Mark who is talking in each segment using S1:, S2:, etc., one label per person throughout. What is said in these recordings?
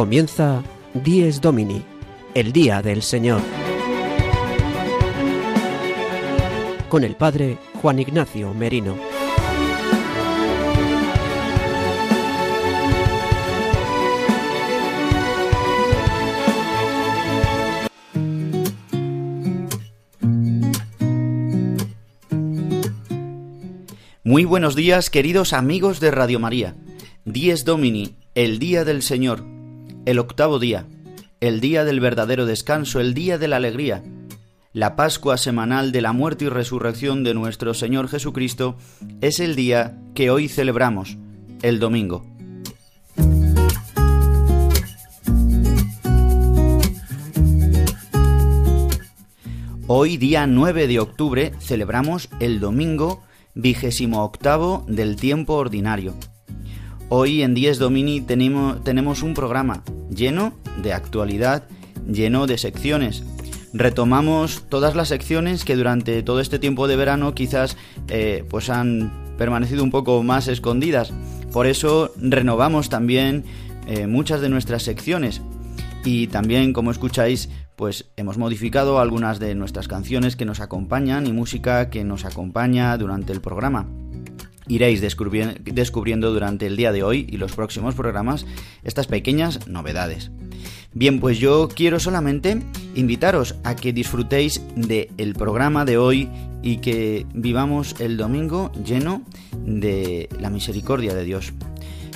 S1: Comienza Dies Domini, el Día del Señor. Con el Padre Juan Ignacio Merino.
S2: Muy buenos días, queridos amigos de Radio María. Dies Domini, el día del Señor, el octavo día, el día del verdadero descanso, el día de la alegría, la Pascua semanal de la muerte y resurrección de nuestro Señor Jesucristo, es el día que hoy celebramos, el domingo. Hoy, día 9 de octubre, celebramos el domingo vigésimo octavo del tiempo ordinario. Hoy en Dies Domini tenemos, tenemos un programa lleno de actualidad, lleno de secciones. Retomamos todas las secciones que durante todo este tiempo de verano quizás eh, pues han permanecido un poco más escondidas. Por eso renovamos también eh, muchas de nuestras secciones. Y también, como escucháis, pues hemos modificado algunas de nuestras canciones que nos acompañan y música que nos acompaña durante el programa. Iréis descubriendo durante el día de hoy y los próximos programas estas pequeñas novedades. Bien, pues yo quiero solamente invitaros a que disfrutéis del programa de hoy y que vivamos el domingo lleno de la misericordia de Dios.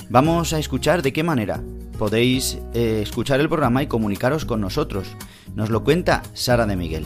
S2: Vamos a escuchar de qué manera podéis eh, escuchar el programa y comunicaros con nosotros. Nos lo cuenta Sara de Miguel.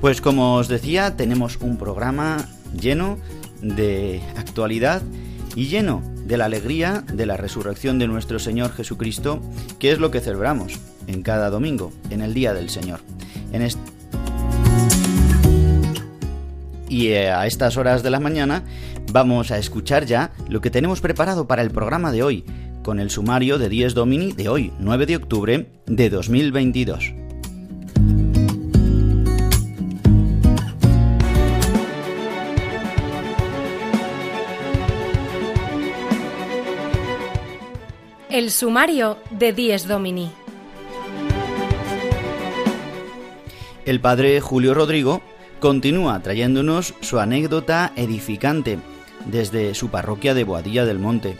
S2: Pues como os decía, tenemos un programa lleno de actualidad y lleno de la alegría de la resurrección de nuestro Señor Jesucristo, que es lo que celebramos en cada domingo, en el Día del Señor. Y eh, a estas horas de la mañana vamos a escuchar ya lo que tenemos preparado para el programa de hoy, con el sumario de 10 Domini de hoy, 9 de octubre de 2022.
S3: El sumario de 10 Domini.
S2: El padre Julio Rodrigo continúa trayéndonos su anécdota edificante desde su parroquia de Boadilla del Monte.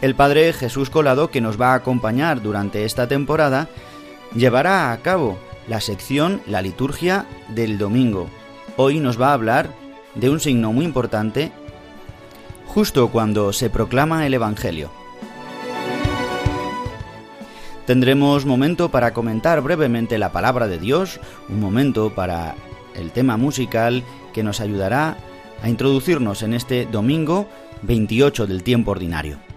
S2: El Padre Jesús Colado, que nos va a acompañar durante esta temporada, llevará a cabo la sección La liturgia del domingo. Hoy nos va a hablar de un signo muy importante justo cuando se proclama el Evangelio. Tendremos momento para comentar brevemente la palabra de Dios, un momento para el tema musical que nos ayudará a introducirnos en este domingo 28 del tiempo ordinario.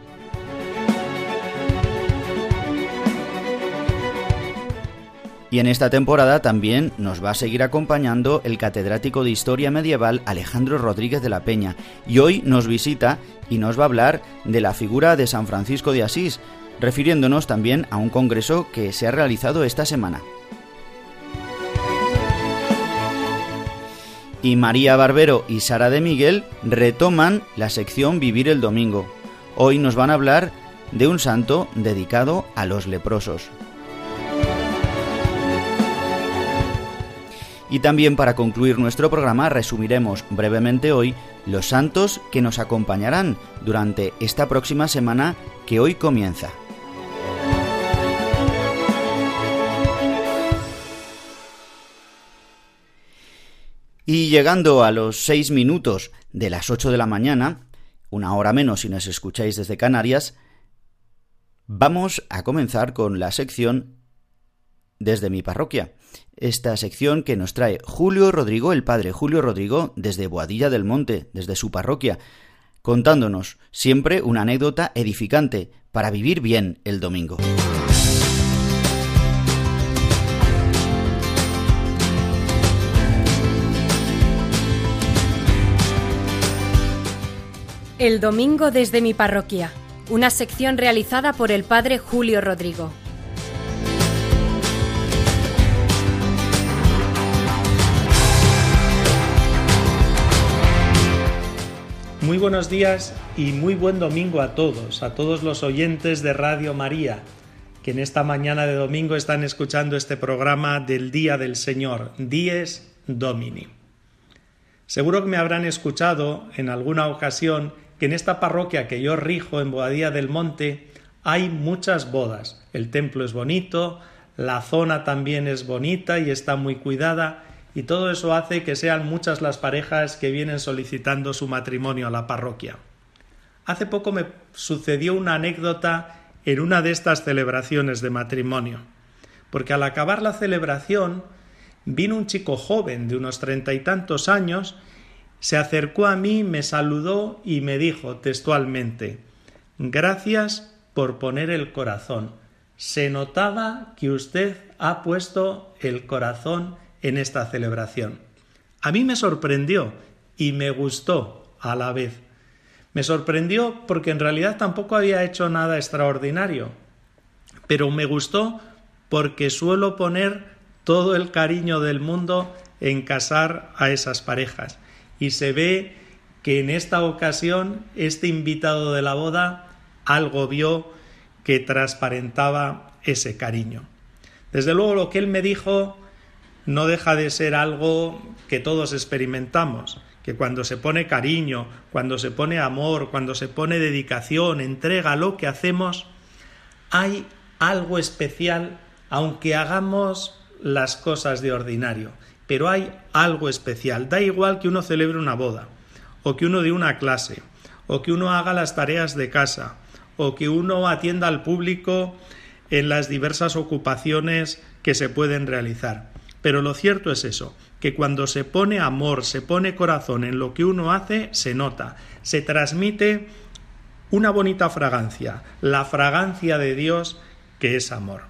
S2: Y en esta temporada también nos va a seguir acompañando el catedrático de Historia Medieval Alejandro Rodríguez de la Peña. Y hoy nos visita y nos va a hablar de la figura de San Francisco de Asís, refiriéndonos también a un congreso que se ha realizado esta semana. Y María Barbero y Sara de Miguel retoman la sección Vivir el Domingo. Hoy nos van a hablar de un santo dedicado a los leprosos. Y también para concluir nuestro programa resumiremos brevemente hoy los santos que nos acompañarán durante esta próxima semana que hoy comienza. Y llegando a los seis minutos de las ocho de la mañana, una hora menos si nos escucháis desde Canarias, vamos a comenzar con la sección desde mi parroquia. Esta sección que nos trae Julio Rodrigo, el padre Julio Rodrigo, desde Boadilla del Monte, desde su parroquia, contándonos siempre una anécdota edificante para vivir bien el domingo.
S3: El domingo desde mi parroquia, una sección realizada por el padre Julio Rodrigo.
S4: Muy buenos días y muy buen domingo a todos, a todos los oyentes de Radio María, que en esta mañana de domingo están escuchando este programa del Día del Señor, Dies Domini. Seguro que me habrán escuchado en alguna ocasión que en esta parroquia que yo rijo en Boadía del Monte hay muchas bodas. El templo es bonito, la zona también es bonita y está muy cuidada y todo eso hace que sean muchas las parejas que vienen solicitando su matrimonio a la parroquia. Hace poco me sucedió una anécdota en una de estas celebraciones de matrimonio, porque al acabar la celebración vino un chico joven de unos treinta y tantos años, se acercó a mí, me saludó y me dijo textualmente Gracias por poner el corazón. Se notaba que usted ha puesto el corazón en esta celebración. A mí me sorprendió y me gustó a la vez. Me sorprendió porque en realidad tampoco había hecho nada extraordinario, pero me gustó porque suelo poner todo el cariño del mundo en casar a esas parejas. Y se ve que en esta ocasión este invitado de la boda algo vio que transparentaba ese cariño. Desde luego lo que él me dijo no deja de ser algo que todos experimentamos, que cuando se pone cariño, cuando se pone amor, cuando se pone dedicación, entrega lo que hacemos, hay algo especial, aunque hagamos las cosas de ordinario, pero hay algo especial. Da igual que uno celebre una boda, o que uno dé una clase, o que uno haga las tareas de casa, o que uno atienda al público en las diversas ocupaciones que se pueden realizar. Pero lo cierto es eso, que cuando se pone amor, se pone corazón en lo que uno hace, se nota, se transmite una bonita fragancia, la fragancia de Dios que es amor.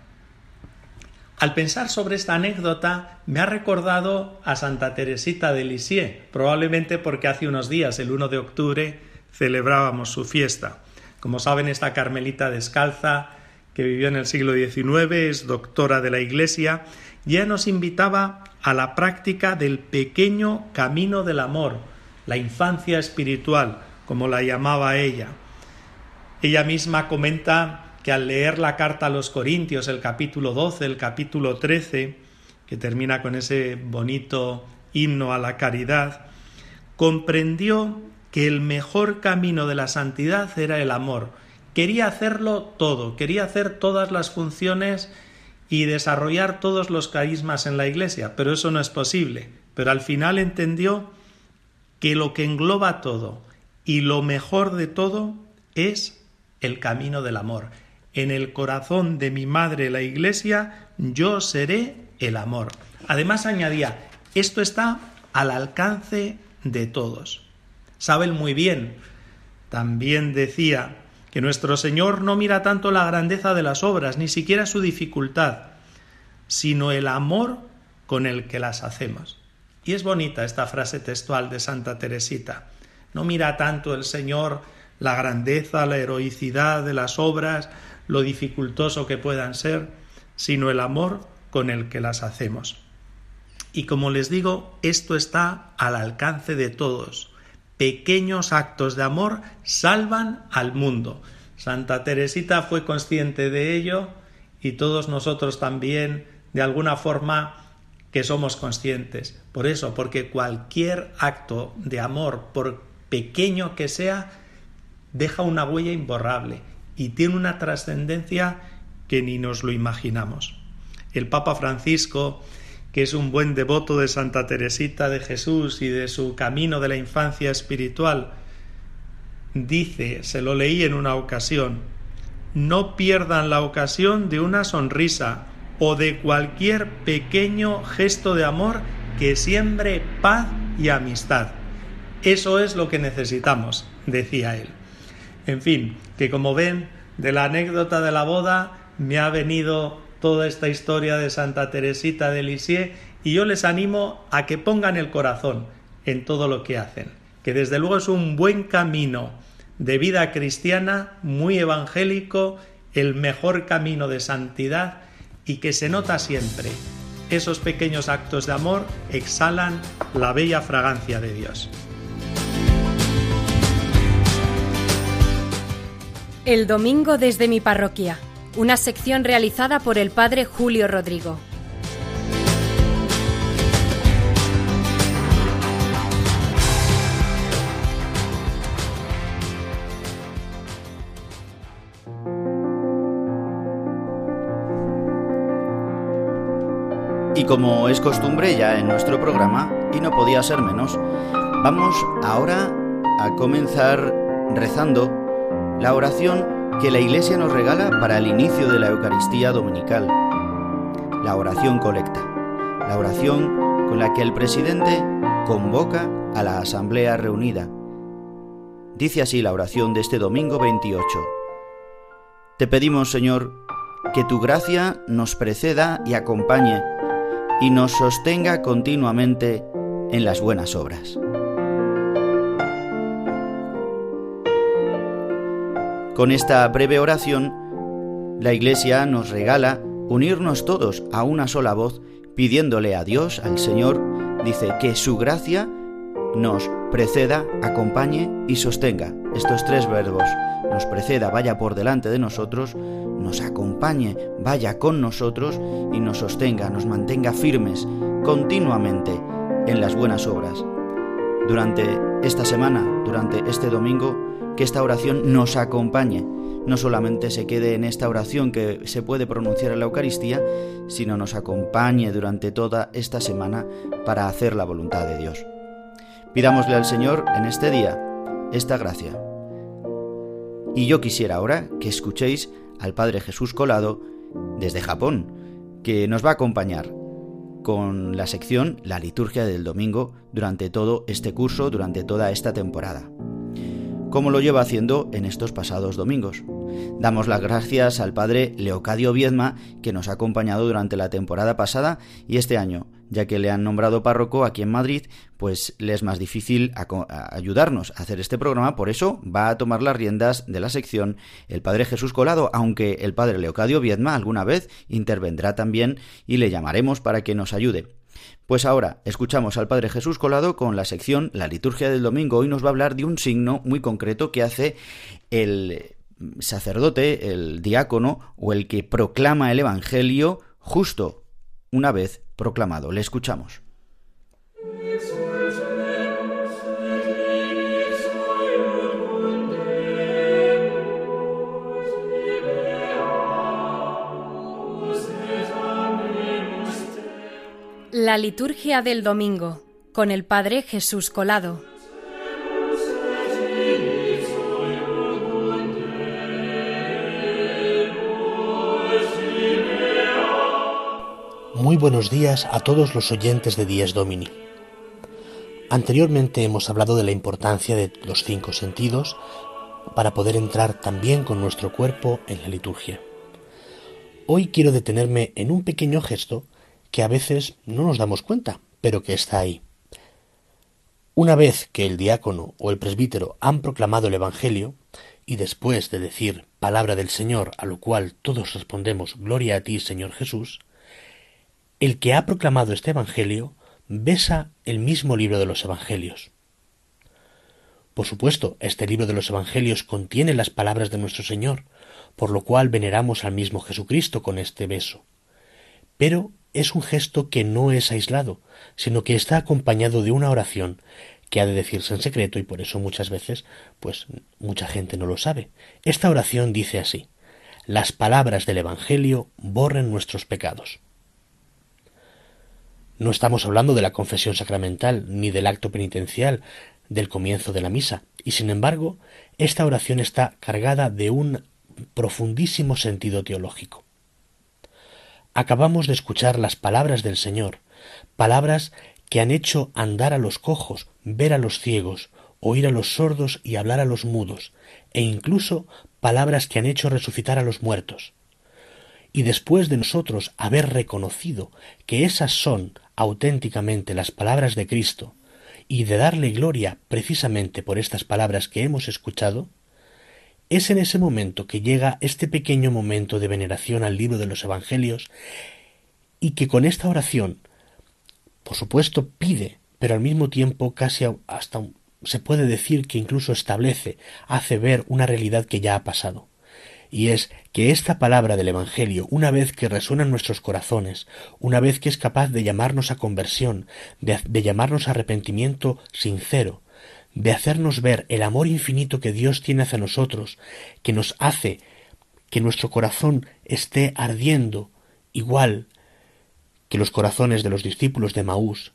S4: Al pensar sobre esta anécdota, me ha recordado a Santa Teresita de Lisieux, probablemente porque hace unos días, el 1 de octubre, celebrábamos su fiesta. Como saben, esta carmelita descalza, que vivió en el siglo XIX, es doctora de la Iglesia ya nos invitaba a la práctica del pequeño camino del amor, la infancia espiritual, como la llamaba ella. Ella misma comenta que al leer la carta a los Corintios, el capítulo 12, el capítulo 13, que termina con ese bonito himno a la caridad, comprendió que el mejor camino de la santidad era el amor. Quería hacerlo todo, quería hacer todas las funciones y desarrollar todos los carismas en la Iglesia, pero eso no es posible. Pero al final entendió que lo que engloba todo y lo mejor de todo es el camino del amor. En el corazón de mi madre la Iglesia yo seré el amor. Además añadía, esto está al alcance de todos. Saben muy bien, también decía, que nuestro Señor no mira tanto la grandeza de las obras, ni siquiera su dificultad, sino el amor con el que las hacemos. Y es bonita esta frase textual de Santa Teresita. No mira tanto el Señor la grandeza, la heroicidad de las obras, lo dificultoso que puedan ser, sino el amor con el que las hacemos. Y como les digo, esto está al alcance de todos pequeños actos de amor salvan al mundo. Santa Teresita fue consciente de ello y todos nosotros también, de alguna forma, que somos conscientes. Por eso, porque cualquier acto de amor, por pequeño que sea, deja una huella imborrable y tiene una trascendencia que ni nos lo imaginamos. El Papa Francisco, que es un buen devoto de Santa Teresita de Jesús y de su camino de la infancia espiritual, dice, se lo leí en una ocasión, no pierdan la ocasión de una sonrisa, o de cualquier pequeño gesto de amor que siembre paz y amistad. Eso es lo que necesitamos, decía él. En fin, que como ven, de la anécdota de la boda me ha venido toda esta historia de Santa Teresita de Lisieux y yo les animo a que pongan el corazón en todo lo que hacen, que desde luego es un buen camino de vida cristiana, muy evangélico, el mejor camino de santidad y que se nota siempre. Esos pequeños actos de amor exhalan la bella fragancia de Dios.
S3: El domingo desde mi parroquia, una sección realizada por el padre Julio Rodrigo.
S2: Y como es costumbre ya en nuestro programa, y no podía ser menos, vamos ahora a comenzar rezando la oración que la Iglesia nos regala para el inicio de la Eucaristía Dominical, la oración colecta, la oración con la que el presidente convoca a la Asamblea reunida. Dice así la oración de este domingo 28. Te pedimos, Señor, que tu gracia nos preceda y acompañe y nos sostenga continuamente en las buenas obras. Con esta breve oración, la Iglesia nos regala unirnos todos a una sola voz, pidiéndole a Dios, al Señor, dice que su gracia nos preceda, acompañe y sostenga. Estos tres verbos, nos preceda, vaya por delante de nosotros, nos acompañe, vaya con nosotros y nos sostenga, nos mantenga firmes continuamente en las buenas obras. Durante esta semana, durante este domingo, que esta oración nos acompañe, no solamente se quede en esta oración que se puede pronunciar en la Eucaristía, sino nos acompañe durante toda esta semana para hacer la voluntad de Dios. Pidámosle al Señor en este día esta gracia. Y yo quisiera ahora que escuchéis al Padre Jesús Colado desde Japón, que nos va a acompañar con la sección La liturgia del domingo durante todo este curso, durante toda esta temporada como lo lleva haciendo en estos pasados domingos. Damos las gracias al padre Leocadio Viedma, que nos ha acompañado durante la temporada pasada y este año, ya que le han nombrado párroco aquí en Madrid, pues le es más difícil ayudarnos a hacer este programa, por eso va a tomar las riendas de la sección el padre Jesús Colado, aunque el padre Leocadio Viedma alguna vez intervendrá también y le llamaremos para que nos ayude. Pues ahora escuchamos al Padre Jesús Colado con la sección La liturgia del domingo. Hoy nos va a hablar de un signo muy concreto que hace el sacerdote, el diácono o el que proclama el Evangelio justo una vez proclamado. Le escuchamos.
S3: La liturgia del domingo con el Padre Jesús Colado.
S5: Muy buenos días a todos los oyentes de Dies Domini. Anteriormente hemos hablado de la importancia de los cinco sentidos para poder entrar también con nuestro cuerpo en la liturgia. Hoy quiero detenerme en un pequeño gesto que a veces no nos damos cuenta, pero que está ahí. Una vez que el diácono o el presbítero han proclamado el Evangelio, y después de decir palabra del Señor, a lo cual todos respondemos Gloria a ti, Señor Jesús, el que ha proclamado este Evangelio besa el mismo libro de los Evangelios. Por supuesto, este libro de los Evangelios contiene las palabras de nuestro Señor, por lo cual veneramos al mismo Jesucristo con este beso. Pero es un gesto que no es aislado, sino que está acompañado de una oración que ha de decirse en secreto y por eso muchas veces, pues mucha gente no lo sabe. Esta oración dice así: Las palabras del Evangelio borren nuestros pecados. No estamos hablando de la confesión sacramental ni del acto penitencial del comienzo de la misa, y sin embargo, esta oración está cargada de un profundísimo sentido teológico. Acabamos de escuchar las palabras del Señor, palabras que han hecho andar a los cojos, ver a los ciegos, oír a los sordos y hablar a los mudos, e incluso palabras que han hecho resucitar a los muertos. Y después de nosotros haber reconocido que esas son auténticamente las palabras de Cristo, y de darle gloria precisamente por estas palabras que hemos escuchado, es en ese momento que llega este pequeño momento de veneración al libro de los Evangelios y que con esta oración, por supuesto, pide, pero al mismo tiempo casi hasta se puede decir que incluso establece, hace ver una realidad que ya ha pasado. Y es que esta palabra del Evangelio, una vez que resuena en nuestros corazones, una vez que es capaz de llamarnos a conversión, de, de, llamarnos a arrepentimiento sincero, de hacernos ver el amor infinito que Dios tiene hacia nosotros, que nos hace que nuestro corazón esté ardiendo igual que los corazones de los discípulos de Maús,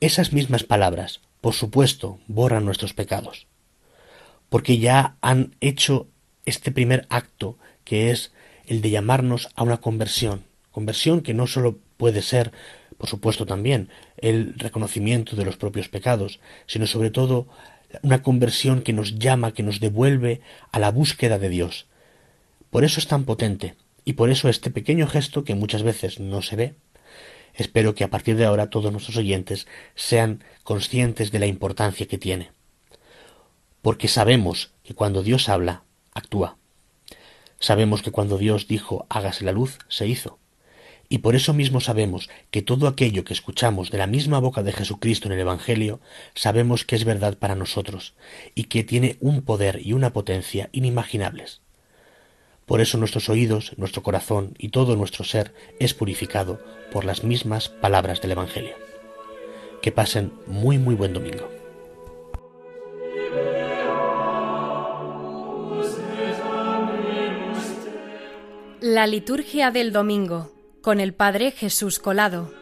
S5: esas mismas palabras, por supuesto, borran nuestros pecados, porque ya han hecho este primer acto que es el de llamarnos a una conversión, conversión que no sólo puede ser, por supuesto también, el reconocimiento de los propios pecados, sino sobre todo una conversión que nos llama, que nos devuelve a la búsqueda de Dios. Por eso es tan potente, y por eso este pequeño gesto que muchas veces no se ve, espero que a partir de ahora todos nuestros oyentes sean conscientes de la importancia que tiene. Porque sabemos que cuando Dios habla, actúa. Sabemos que cuando Dios dijo hágase la luz, se hizo. Y por eso mismo sabemos que todo aquello que escuchamos de la misma boca de Jesucristo en el Evangelio, sabemos que es verdad para nosotros y que tiene un poder y una potencia inimaginables. Por eso nuestros oídos, nuestro corazón y todo nuestro ser es purificado por las mismas palabras del Evangelio. Que pasen muy muy buen domingo.
S3: La liturgia del domingo con el Padre Jesús Colado.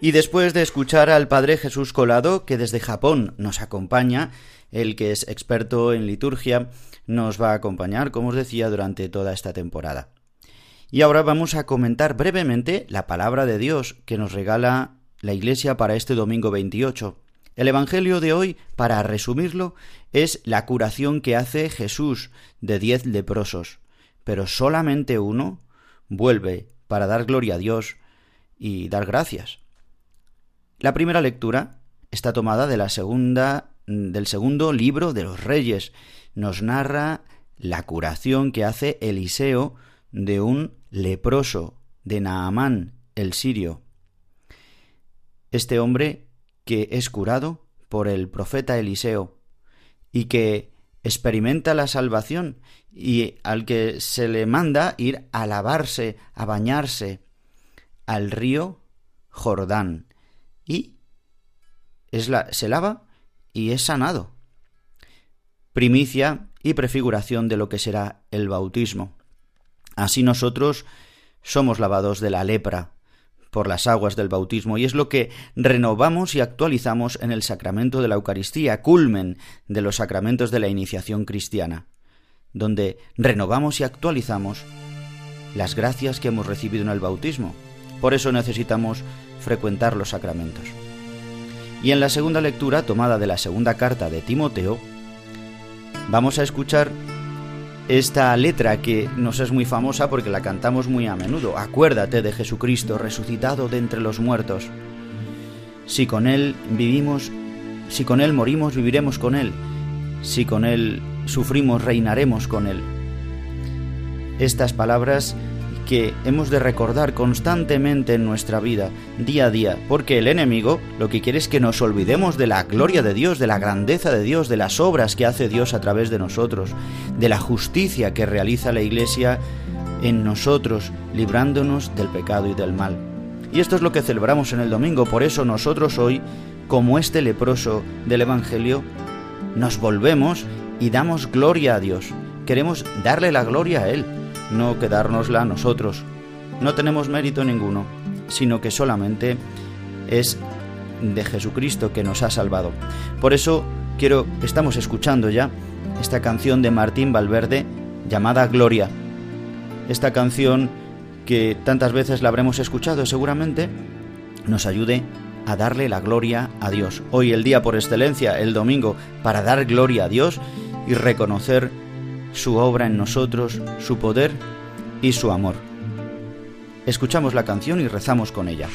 S2: Y después de escuchar al Padre Jesús Colado, que desde Japón nos acompaña, el que es experto en liturgia, nos va a acompañar, como os decía, durante toda esta temporada. Y ahora vamos a comentar brevemente la palabra de Dios que nos regala la Iglesia para este domingo 28. El Evangelio de hoy, para resumirlo, es la curación que hace Jesús de diez leprosos, pero solamente uno vuelve para dar gloria a Dios y dar gracias. La primera lectura está tomada de la segunda del segundo libro de los Reyes. Nos narra la curación que hace Eliseo de un leproso, de Naamán, el sirio. Este hombre que es curado por el profeta Eliseo y que experimenta la salvación y al que se le manda ir a lavarse, a bañarse al río Jordán y es la, se lava y es sanado. Primicia y prefiguración de lo que será el bautismo. Así nosotros somos lavados de la lepra por las aguas del bautismo y es lo que renovamos y actualizamos en el sacramento de la Eucaristía, culmen de los sacramentos de la iniciación cristiana, donde renovamos y actualizamos las gracias que hemos recibido en el bautismo. Por eso necesitamos frecuentar los sacramentos. Y en la segunda lectura, tomada de la segunda carta de Timoteo, vamos a escuchar esta letra que nos es muy famosa porque la cantamos muy a menudo. Acuérdate de Jesucristo resucitado de entre los muertos. Si con Él vivimos, si con Él morimos, viviremos con Él. Si con Él sufrimos reinaremos con Él. Estas palabras que hemos de recordar constantemente en nuestra vida, día a día, porque el enemigo lo que quiere es que nos olvidemos de la gloria de Dios, de la grandeza de Dios, de las obras que hace Dios a través de nosotros, de la justicia que realiza la Iglesia en nosotros, librándonos del pecado y del mal. Y esto es lo que celebramos en el domingo, por eso nosotros hoy, como este leproso del Evangelio, nos volvemos y damos gloria a Dios. Queremos darle la gloria a Él no quedárnosla nosotros. No tenemos mérito ninguno, sino que solamente es de Jesucristo que nos ha salvado. Por eso quiero, estamos escuchando ya esta canción de Martín Valverde llamada Gloria. Esta canción que tantas veces la habremos escuchado seguramente nos ayude a darle la gloria a Dios. Hoy el día por excelencia, el domingo, para dar gloria a Dios y reconocer su obra en nosotros, su poder y su amor. Escuchamos la canción y rezamos con ella.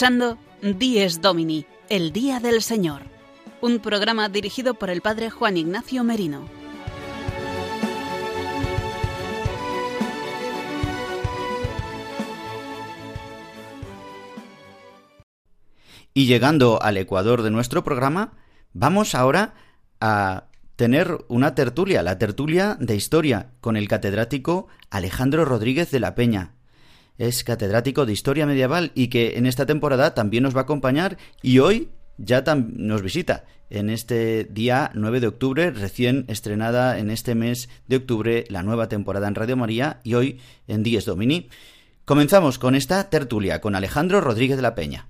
S6: Escuchando Dies Domini, el Día del Señor, un programa dirigido por el Padre Juan Ignacio Merino.
S2: Y llegando al ecuador de nuestro programa, vamos ahora a tener una tertulia, la tertulia de historia, con el catedrático Alejandro Rodríguez de la Peña, es catedrático de Historia Medieval y que en esta temporada también nos va a acompañar y hoy ya nos visita en este día 9 de octubre, recién estrenada en este mes de octubre la nueva temporada en Radio María y hoy en Dies Domini. Comenzamos con esta tertulia con Alejandro Rodríguez de la Peña.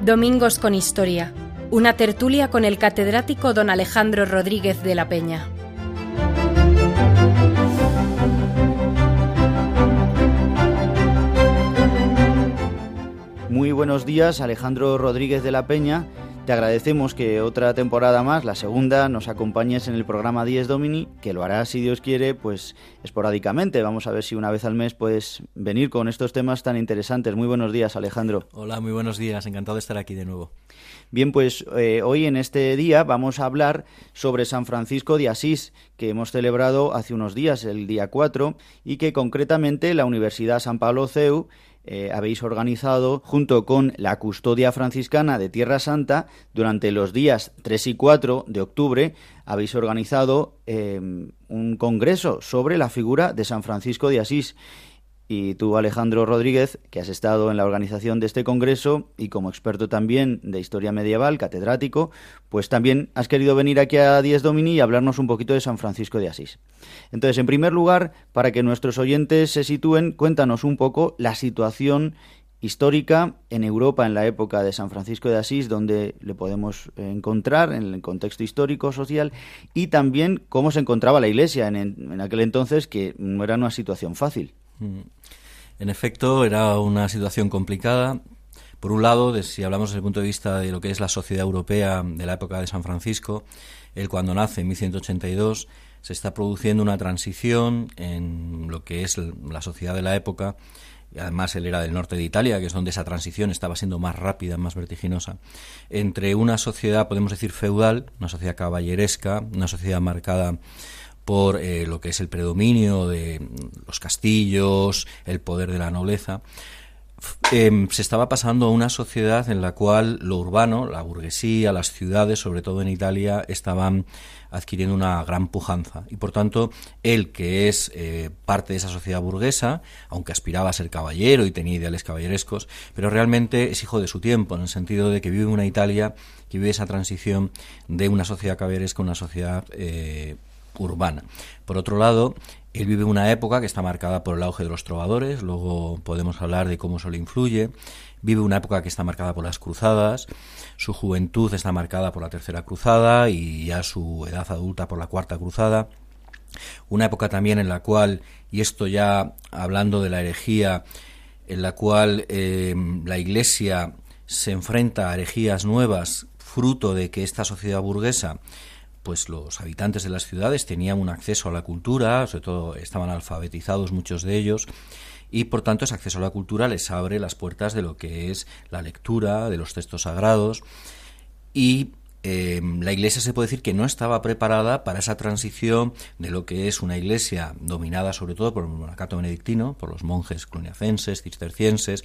S3: Domingos con Historia una tertulia con el catedrático don Alejandro Rodríguez de la Peña.
S2: Muy buenos días, Alejandro Rodríguez de la Peña. Te agradecemos que otra temporada más, la segunda, nos acompañes en el programa 10 Domini, que lo harás, si Dios quiere, pues esporádicamente. Vamos a ver si una vez al mes puedes venir con estos temas tan interesantes. Muy buenos días, Alejandro.
S7: Hola, muy buenos días. Encantado de estar aquí de nuevo.
S2: Bien, pues eh, hoy en este día vamos a hablar sobre San Francisco de Asís, que hemos celebrado hace unos días, el día 4, y que concretamente la Universidad San Pablo CEU eh, habéis organizado junto con la Custodia Franciscana de Tierra Santa durante los días 3 y 4 de octubre habéis organizado eh, un congreso sobre la figura de San Francisco de Asís y tú, Alejandro Rodríguez, que has estado en la organización de este congreso y como experto también de historia medieval, catedrático, pues también has querido venir aquí a Diez Domini y hablarnos un poquito de San Francisco de Asís. Entonces, en primer lugar, para que nuestros oyentes se sitúen, cuéntanos un poco la situación histórica en Europa en la época de San Francisco de Asís, donde le podemos encontrar en el contexto histórico, social, y también cómo se encontraba la Iglesia en, en aquel entonces, que no era una situación fácil. Mm.
S7: En efecto, era una situación complicada. Por un lado, si hablamos desde el punto de vista de lo que es la sociedad europea de la época de San Francisco, él cuando nace en 1182 se está produciendo una transición en lo que es la sociedad de la época. Y además él era del norte de Italia, que es donde esa transición estaba siendo más rápida, más vertiginosa, entre una sociedad, podemos decir, feudal, una sociedad caballeresca, una sociedad marcada por eh, lo que es el predominio de los castillos, el poder de la nobleza, em, se estaba pasando a una sociedad en la cual lo urbano, la burguesía, las ciudades, sobre todo en Italia, estaban adquiriendo una gran pujanza. Y por tanto, él, que es eh, parte de esa sociedad burguesa, aunque aspiraba a ser caballero y tenía ideales caballerescos, pero realmente es hijo de su tiempo, en el sentido de que vive una Italia que vive esa transición de una sociedad caballeresca a una sociedad eh, urbana. Por otro lado, él vive una época que está marcada por el auge de los trovadores, luego podemos hablar de cómo eso le influye, vive una época que está marcada por las cruzadas, su juventud está marcada por la tercera cruzada y ya su edad adulta por la cuarta cruzada. Una época también en la cual, y esto ya hablando de la herejía, en la cual eh, la Iglesia se enfrenta a herejías nuevas, fruto de que esta sociedad burguesa pues los habitantes de las ciudades tenían un acceso a la cultura, sobre todo estaban alfabetizados muchos de ellos, y por tanto ese acceso a la cultura les abre las puertas de lo que es la lectura, de los textos sagrados. Y em, la iglesia se puede decir que no estaba preparada para esa transición de lo que es una iglesia dominada sobre todo por el monacato benedictino, por los monjes cluniacenses, cistercienses,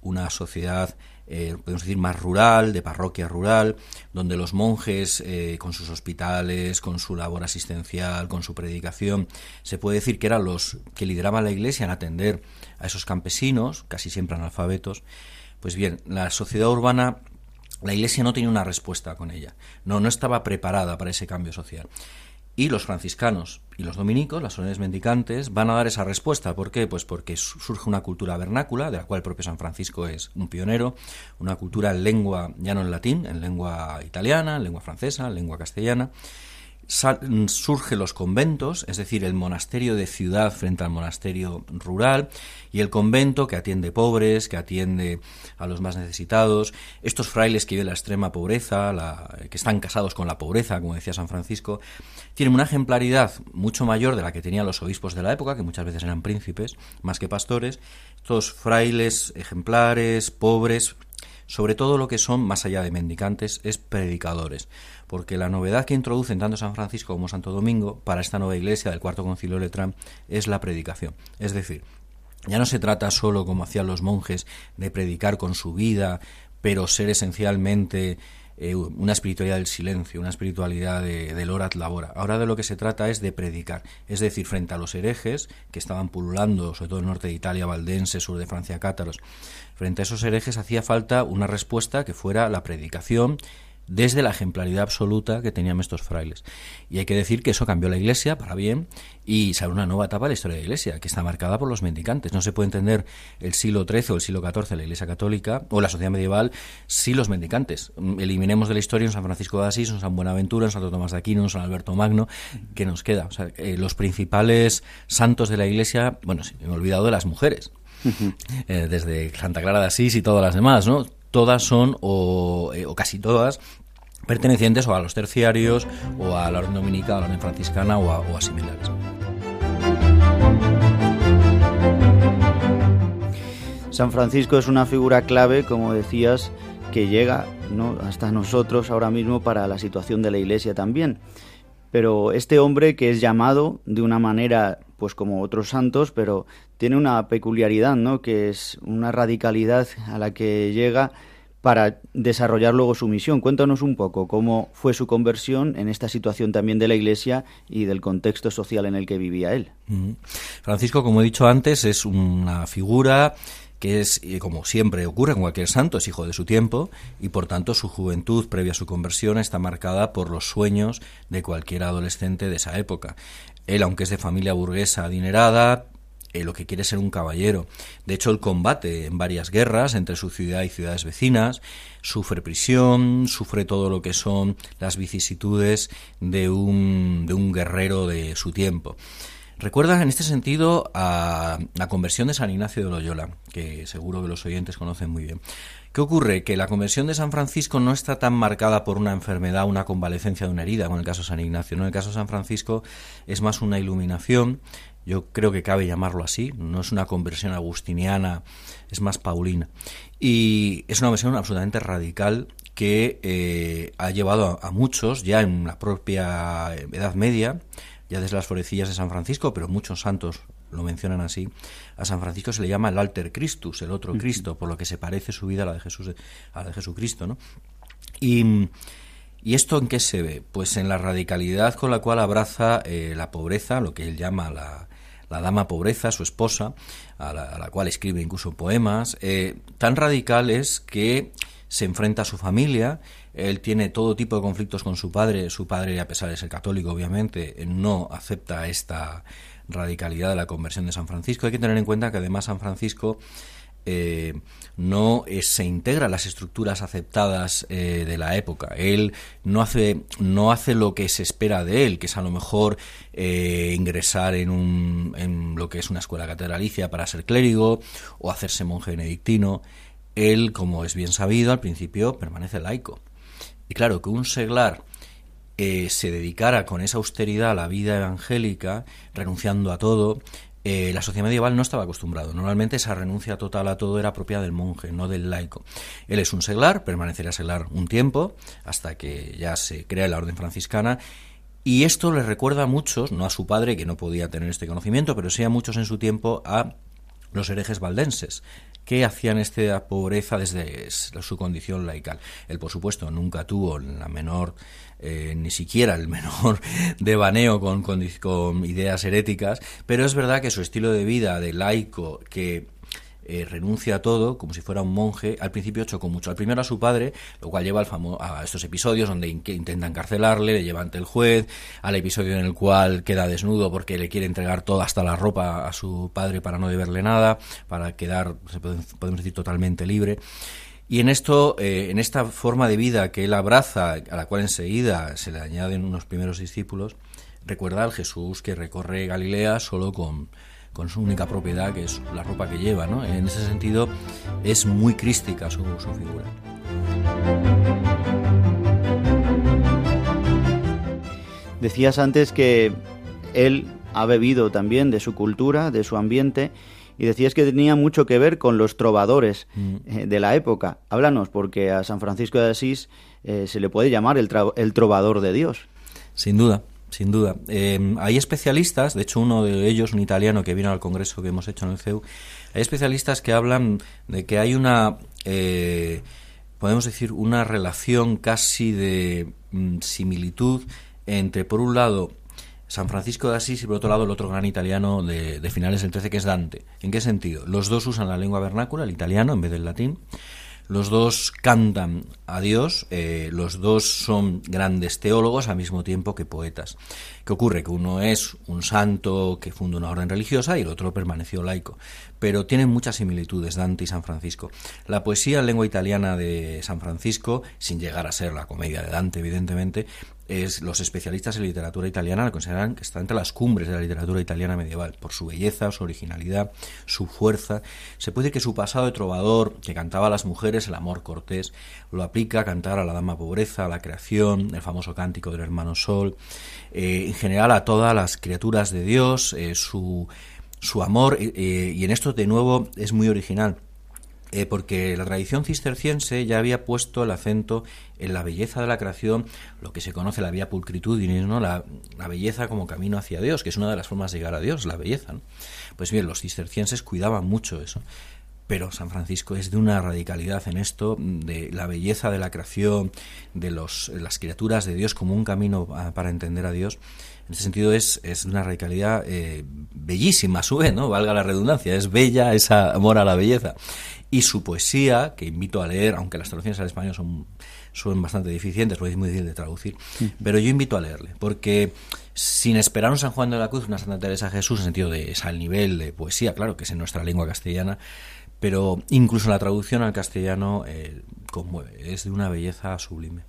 S7: una sociedad eh, podemos decir, más rural, de parroquia rural, donde los monjes, eh, con sus hospitales, con su labor asistencial, con su predicación, se puede decir que eran los que lideraban la iglesia en atender a esos campesinos, casi siempre analfabetos. Pues bien, la sociedad urbana la Iglesia no tenía una respuesta con ella. No, no estaba preparada para ese cambio social. Y los franciscanos y los dominicos, las órdenes mendicantes, van a dar esa respuesta. ¿Por qué? Pues porque surge una cultura vernácula, de la cual el propio San Francisco es un pionero, una cultura en lengua, ya no en latín, en lengua italiana, en lengua francesa, en lengua castellana, surgen los conventos, es decir, el monasterio de ciudad frente al monasterio rural, y el convento que atiende pobres, que atiende a los más necesitados, estos frailes que viven la extrema pobreza, que están casados con la pobreza, como decía San Francisco, tienen una ejemplaridad mucho mayor de la que tenían los obispos de la época, que muchas veces eran príncipes, más que pastores, estos frailes ejemplares, pobres, sobre todo lo que son, más allá de mendicantes, es predicadores porque la novedad que introducen tanto San Francisco como Santo Domingo para esta nueva iglesia del Cuarto Concilio de Letrán es la predicación. Es decir, ya no se trata solo, como hacían los monjes, de predicar con su vida, pero ser esencialmente eh, una espiritualidad del silencio, una espiritualidad de, del orat labora. Ahora de lo que se trata es de predicar, es decir, frente a los herejes que estaban pululando, sobre todo en el norte de Italia, valdense, sur de Francia, cátaros, frente a esos herejes hacía falta una respuesta que fuera la predicación desde la ejemplaridad absoluta que tenían estos frailes. Y hay que decir que eso cambió la Iglesia para bien y sale una nueva etapa de la historia de la Iglesia, que está marcada por los mendicantes. No se puede entender el siglo XIII o el siglo XIV la Iglesia católica o la sociedad medieval sin los mendicantes. Eliminemos de la historia un San Francisco de Asís, un San Buenaventura, un Santo Tomás de Aquino, un San Alberto Magno, que nos queda. O sea, eh, los principales santos de la Iglesia, bueno, sí, me he olvidado de las mujeres. Eh, desde Santa Clara de Asís y todas las demás, ¿no? Todas son, o, eh, o, casi todas, pertenecientes o a los terciarios o a la orden dominica, a la orden franciscana o a, o a similares.
S2: San Francisco es una figura clave, como decías, que llega ¿no? hasta nosotros ahora mismo para la situación de la Iglesia también. Pero este hombre que es llamado de una manera, pues como otros santos, pero tiene una peculiaridad, ¿no? Que es una radicalidad a la que llega para desarrollar luego su misión. Cuéntanos un poco cómo fue su conversión en esta situación también de la Iglesia y del contexto social en el que vivía él.
S7: Francisco, como he dicho antes, es una figura que es, como siempre ocurre con cualquier santo, es hijo de su tiempo y por tanto su juventud previa a su conversión está marcada por los sueños de cualquier adolescente de esa época. Él, aunque es de familia burguesa adinerada, eh, lo que quiere ser un caballero. De hecho, el combate en varias guerras entre su ciudad y ciudades vecinas, sufre prisión, sufre todo lo que son las vicisitudes de un, de un guerrero de su tiempo. Recuerda en este sentido a la conversión de San Ignacio de Loyola, que seguro que los oyentes conocen muy bien. ¿Qué ocurre? Que la conversión de San Francisco no está tan marcada por una enfermedad, una convalecencia de una herida, como en el caso de San Ignacio. ¿no? En el caso de San Francisco es más una iluminación, yo creo que cabe llamarlo así, no es una conversión agustiniana, es más paulina. Y es una versión absolutamente radical que eh, ha llevado a, muchos, ya en la propia Edad Media, ya desde las florecillas de San Francisco, pero muchos santos lo mencionan así, a San Francisco se le llama el alter Christus, el otro Cristo, por lo que se parece su vida a la de Jesús, a la de Jesucristo, ¿no? Y, ¿Y esto en qué se ve? Pues en la radicalidad con la cual abraza eh, la pobreza, lo que él llama la, la dama pobreza, su esposa, a la, cual escribe incluso poemas, eh, tan radical es que se enfrenta a su familia, él tiene todo tipo de conflictos con su padre, su padre, a pesar de ser católico, obviamente, no acepta esta radicalidad de la conversión de San Francisco. Hay que tener en cuenta que además San Francisco eh, no eh, se integra a las estructuras aceptadas eh, de la época. Él no hace, no hace lo que se espera de él, que es a lo mejor ingresar en, un, en lo que es una escuela catedralicia para ser clérigo o hacerse monje benedictino. Él, como es bien sabido, al principio permanece laico. Y claro, que un seglar se dedicara con esa austeridad a la vida evangélica, renunciando a todo, eh, la sociedad medieval no estaba acostumbrado. Normalmente esa renuncia total a todo era propia del monje, no del laico. Él es un seglar, permanecerá seglar un tiempo, hasta que ya se crea la orden franciscana. Y esto le recuerda a muchos, no a su padre, que no podía tener este conocimiento, pero sí a muchos en su tiempo, a los herejes valdenses, que hacían esta pobreza desde su condición laical. Él, por supuesto, nunca tuvo la menor eh, ni siquiera el menor devaneo con, con ideas heréticas, pero es verdad que su estilo de vida de laico que eh, renuncia a todo, como si fuera un monje, al principio chocó mucho. Al primero a su padre, lo cual lleva al a estos episodios donde intentan encarcelarle, le lleva ante el juez, al episodio en el cual queda desnudo porque le quiere entregar toda hasta la ropa a su padre para no deberle nada, para quedar, podemos decir, totalmente libre. Y en esto, eh, en esta forma de vida que él abraza, a la cual enseguida se le añaden unos primeros discípulos, recuerda al Jesús que recorre Galilea solo con, su única propiedad, que es la ropa que lleva. ¿no? En ese sentido, es muy crística su, su figura.
S2: Decías antes que él ha bebido también de su cultura, de su ambiente, y decías que tenía mucho que ver con los trovadores mm. eh, de la época. Háblanos, porque a San Francisco de Asís eh, se le puede llamar el, el, trovador de Dios.
S7: Sin duda. Sin duda. Em, hay especialistas, de hecho uno de ellos, un italiano que vino al congreso que hemos hecho en el CEU, hay especialistas que hablan de que hay una, eh, podemos decir, una relación casi de mm, similitud entre, por un lado, San Francisco de Asís y por otro lado el otro gran italiano de, finales del 13 que es Dante. ¿En qué sentido? Los dos usan la lengua vernácula, el italiano en vez del latín. Los dos cantan a Dios, eh, los dos son grandes teólogos al mismo tiempo que poetas. ¿Qué ocurre? Que uno es un santo que funda una orden religiosa y el otro permaneció laico. Pero tienen muchas similitudes Dante y San Francisco. La poesía en lengua italiana de San Francisco, sin llegar a ser la comedia de Dante, evidentemente, es, los especialistas en literatura italiana la consideran que está entre las cumbres de la literatura italiana medieval, por su belleza, su originalidad, su fuerza. Se puede que su pasado de trovador, que cantaba a las mujeres el amor cortés, lo aplica cantar a la dama pobreza, a la creación, el famoso cántico del hermano sol, eh, en general a todas las criaturas de Dios, eh, su, su amor, eh, y en esto de nuevo es muy original porque la tradición cisterciense ya había puesto el acento en la belleza de la creación, lo que se conoce la vía pulcritudinis, ¿no? La, belleza como camino hacia Dios, que es una de las formas de llegar a Dios, la belleza. Pues bien, los cistercienses cuidaban mucho eso. Pero San Francisco es de una radicalidad en esto, de la belleza de la creación, de los, las criaturas de Dios como un camino para entender a Dios. En ese sentido es, es una radicalidad eh, bellísima a su vez, ¿no? Valga la redundancia, es bella, es amor a la belleza y su poesía, que invito a leer, aunque las traducciones al español son, son bastante deficientes, porque es muy difícil de traducir, mm. pero yo invito a leerle, porque sin esperar un San Juan de la Cruz, una Santa Teresa Jesús, en sentido de es al nivel de poesía, claro, que es en nuestra lengua castellana, pero incluso la traducción al castellano eh, conmueve, es de una belleza sublime.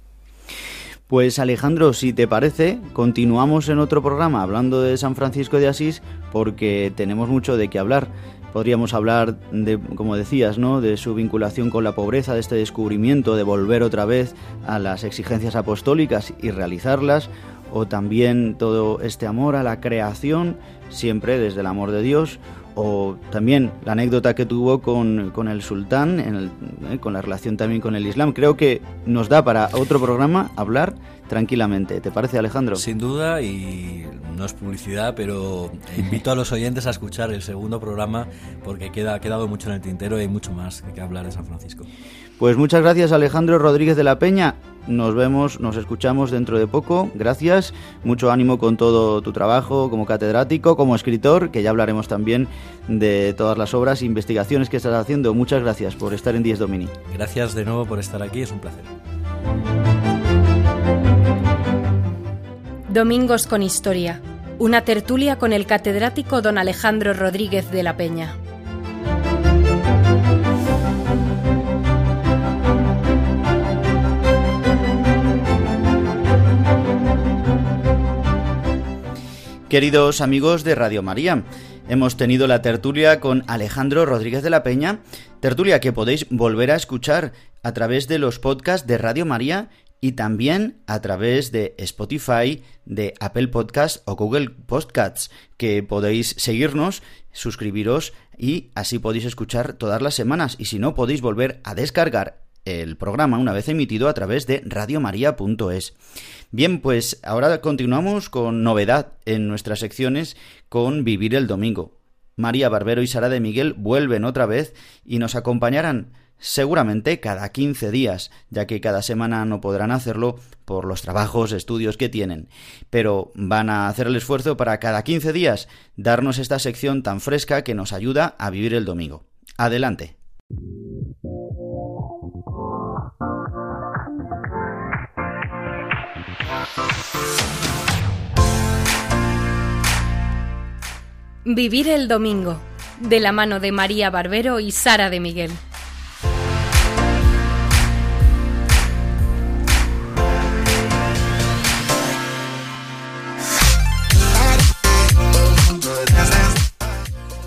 S2: Pues Alejandro, si te parece, continuamos en otro programa hablando de San Francisco de Asís porque tenemos mucho de qué hablar. Podríamos hablar de, como decías, ¿no? de su vinculación con la pobreza, de este descubrimiento, de volver otra vez a las exigencias apostólicas y realizarlas, o también todo este amor a la creación, siempre desde el amor de Dios, o también la anécdota que tuvo con, con el sultán, eh, con la relación también con el Islam. Creo que nos da para otro programa hablar tranquilamente. ¿Te parece, Alejandro?
S7: Sin duda, y no es publicidad, pero invito a los oyentes a escuchar el segundo programa porque queda, ha quedado mucho en el tintero y hay mucho más que hablar de San Francisco.
S2: Pues muchas gracias Alejandro Rodríguez de la Peña. Nos vemos, nos escuchamos dentro de poco. Gracias. Mucho ánimo con todo tu trabajo como catedrático, como escritor, que ya hablaremos también de todas las obras e investigaciones que estás haciendo. Muchas gracias por estar en Diez Domini.
S7: Gracias de nuevo por estar aquí, es un placer.
S3: Domingos con Historia. Una tertulia con el catedrático don Alejandro Rodríguez de la Peña.
S2: Queridos amigos de Radio María, hemos tenido la tertulia con Alejandro Rodríguez de la Peña, tertulia que podéis volver a escuchar a través de los podcasts de Radio María y también a través de Spotify, de Apple Podcasts o Google Podcasts, que podéis seguirnos, suscribiros y así podéis escuchar todas las semanas. Y si no, podéis volver a descargar el programa una vez emitido a través de radiomaria.es. Bien, pues ahora continuamos con novedad en nuestras secciones con Vivir el Domingo. María Barbero y Sara de Miguel vuelven otra vez y nos acompañarán seguramente cada 15 días, ya que cada semana no podrán hacerlo por los trabajos, estudios que tienen, pero van a hacer el esfuerzo para cada 15 días darnos esta sección tan fresca que nos ayuda a vivir el domingo. Adelante.
S3: Vivir el domingo, de la mano de María Barbero y Sara de Miguel.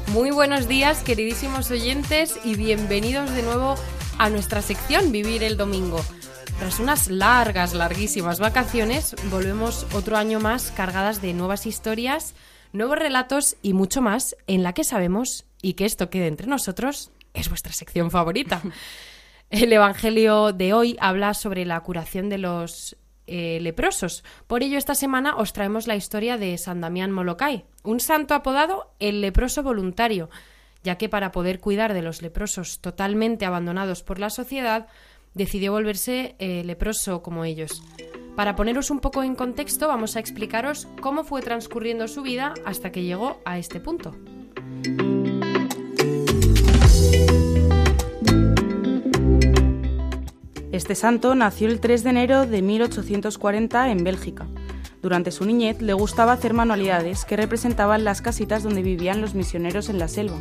S3: Muy buenos días, queridísimos oyentes, y bienvenidos de nuevo a nuestra sección Vivir el Domingo. Tras unas largas, larguísimas vacaciones, volvemos otro año más cargadas de nuevas historias, nuevos relatos y mucho más en la que sabemos, y que esto quede entre nosotros, es vuestra sección favorita. El Evangelio de hoy habla sobre la curación de los eh, leprosos. Por ello, esta semana os traemos la historia de San Damián Molokai, un santo apodado el leproso voluntario, ya que para poder cuidar de los leprosos totalmente abandonados por la sociedad, decidió volverse eh, leproso como ellos. Para poneros un poco en contexto, vamos a explicaros cómo fue transcurriendo su vida hasta que llegó a este punto.
S8: Este santo nació el 3 de enero de 1840 en Bélgica. Durante su niñez le gustaba hacer manualidades que representaban las casitas donde vivían los misioneros en la selva.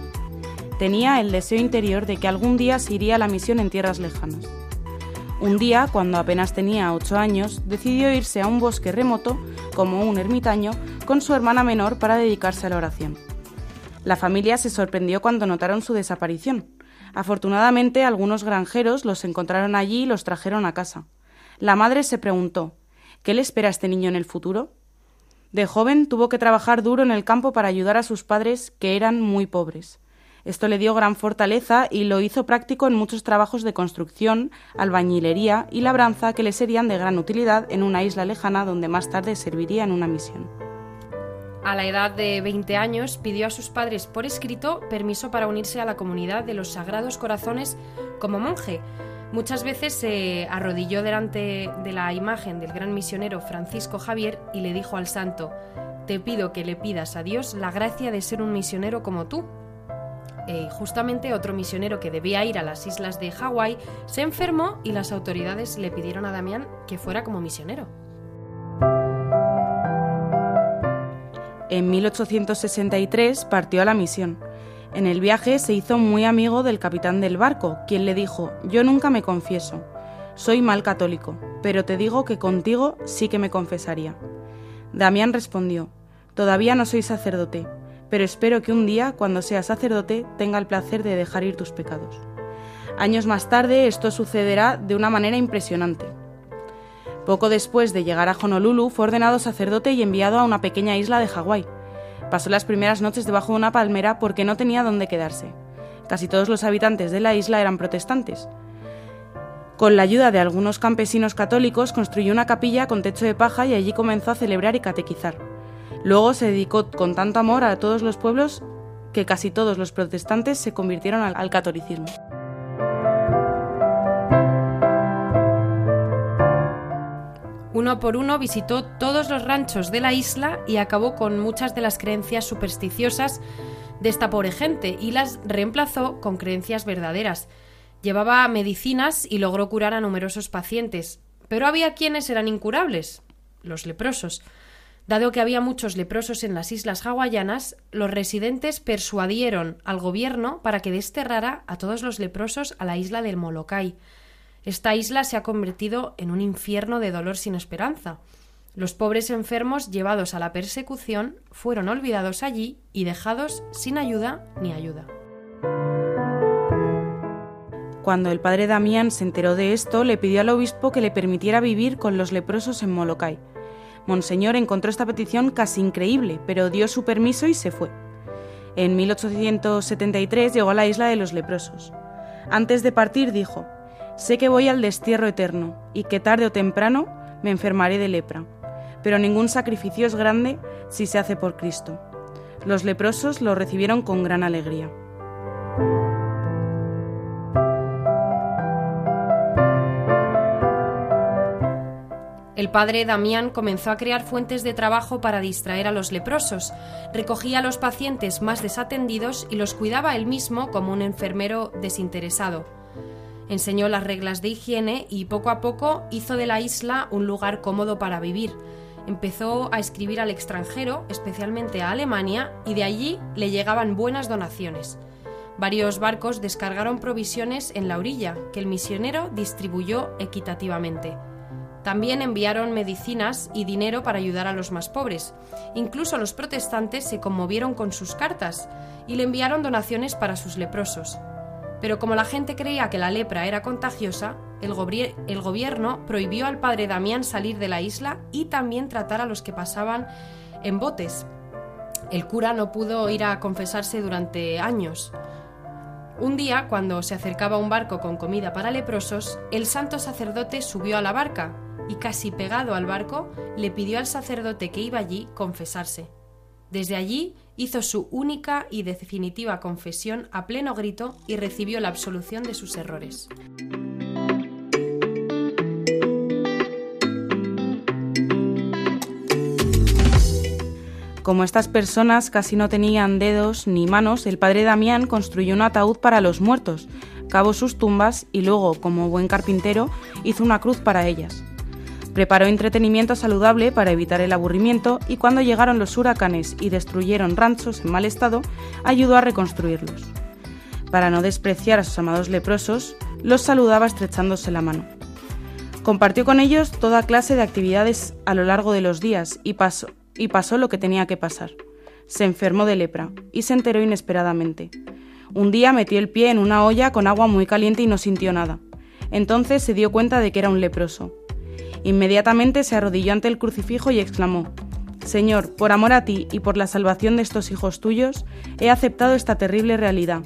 S8: Tenía el deseo interior de que algún día se iría a la misión en tierras lejanas. Un día, cuando apenas tenía 8 años, decidió irse a un bosque remoto, como un ermitaño, con su hermana menor para dedicarse a la oración. La familia se sorprendió cuando notaron su desaparición. Afortunadamente, algunos granjeros los encontraron allí y los trajeron a casa. La madre se preguntó ¿Qué le espera a este niño en el futuro? De joven tuvo que trabajar duro en el campo para ayudar a sus padres, que eran muy pobres. Esto le dio gran fortaleza y lo hizo práctico en muchos trabajos de construcción, albañilería y labranza que le serían de gran utilidad en una isla lejana donde más tarde serviría en una misión.
S3: A la edad de 20 años pidió a sus padres por escrito permiso para unirse a la comunidad de los Sagrados Corazones como monje. Muchas veces se arrodilló delante de la imagen del gran misionero Francisco Javier y le dijo al santo, Te pido que le pidas a Dios la gracia de ser un misionero como tú. Y justamente otro misionero que debía ir a las islas de Hawái se enfermó y las autoridades le pidieron a Damián que fuera como misionero.
S8: En 1863 partió a la misión. En el viaje se hizo muy amigo del capitán del barco, quien le dijo, yo nunca me confieso, soy mal católico, pero te digo que contigo sí que me confesaría. Damián respondió, todavía no soy sacerdote, pero espero que un día, cuando sea sacerdote, tenga el placer de dejar ir tus pecados. Años más tarde esto sucederá de una manera impresionante. Poco después de llegar a Honolulu fue ordenado sacerdote y enviado a una pequeña isla de Hawái. Pasó las primeras noches debajo de una palmera porque no tenía dónde quedarse. Casi todos los habitantes de la isla eran protestantes. Con la ayuda de algunos campesinos católicos construyó una capilla con techo de paja y allí comenzó a celebrar y catequizar. Luego se dedicó con tanto amor a todos los pueblos que casi todos los protestantes se convirtieron al, catolicismo.
S3: Uno por uno visitó todos los ranchos de la isla y acabó con muchas de las creencias supersticiosas de esta pobre gente y las reemplazó con creencias verdaderas. Llevaba medicinas y logró curar a numerosos pacientes, pero había quienes eran incurables, los leprosos. Dado que había muchos leprosos en las islas hawaianas, los residentes persuadieron al gobierno para que desterrara a todos los leprosos a la isla del Molokai. Esta isla se ha convertido en un infierno de dolor sin esperanza. Los pobres enfermos llevados a la persecución fueron olvidados allí y dejados sin ayuda ni ayuda.
S8: Cuando el padre Damián se enteró de esto, le pidió al obispo que le permitiera vivir con los leprosos en Molokai. Monseñor encontró esta petición casi increíble, pero dio su permiso y se fue. En 1873 llegó a la isla de los leprosos. Antes de partir dijo, Sé que voy al destierro eterno y que tarde o temprano me enfermaré de lepra, pero ningún sacrificio es grande si se hace por Cristo. Los leprosos lo recibieron con gran alegría.
S3: El padre Damián comenzó a crear fuentes de trabajo para distraer a los leprosos, recogía a los pacientes más desatendidos y los cuidaba él mismo como un enfermero desinteresado. Enseñó las reglas de higiene y poco a poco hizo de la isla un lugar cómodo para vivir. Empezó a escribir al extranjero, especialmente a Alemania, y de allí le llegaban buenas donaciones. Varios barcos descargaron provisiones en la orilla, que el misionero distribuyó equitativamente. También enviaron medicinas y dinero para ayudar a los más pobres. Incluso los protestantes se conmovieron con sus cartas y le enviaron donaciones para sus leprosos. Pero como la gente creía que la lepra era contagiosa, el, gobierno prohibió al padre Damián salir de la isla y también tratar a los que pasaban en botes. El cura no pudo ir a confesarse durante años. Un día, cuando se acercaba un barco con comida para leprosos, el santo sacerdote subió a la barca y casi pegado al barco, le pidió al sacerdote que iba allí confesarse. Desde allí hizo su única y definitiva confesión a pleno grito y recibió la absolución de sus errores.
S8: Como estas personas casi no tenían dedos ni manos, el padre Damián construyó un ataúd para los muertos, cavó sus tumbas y luego, como buen carpintero, hizo una cruz para ellas. Preparó entretenimiento saludable para evitar el aburrimiento y cuando llegaron los huracanes y destruyeron ranchos en mal estado, ayudó a reconstruirlos. Para no despreciar a sus amados leprosos, los saludaba estrechándose la mano. Compartió con ellos toda clase de actividades a lo largo de los días y pasó, y pasó lo que tenía que pasar. Se enfermó de lepra y se enteró inesperadamente. Un día metió el pie en una olla con agua muy caliente y no sintió nada. Entonces se dio cuenta de que era un leproso Inmediatamente se arrodilló ante el crucifijo y exclamó, Señor, por amor a ti y por la salvación de estos hijos tuyos, he aceptado esta terrible realidad.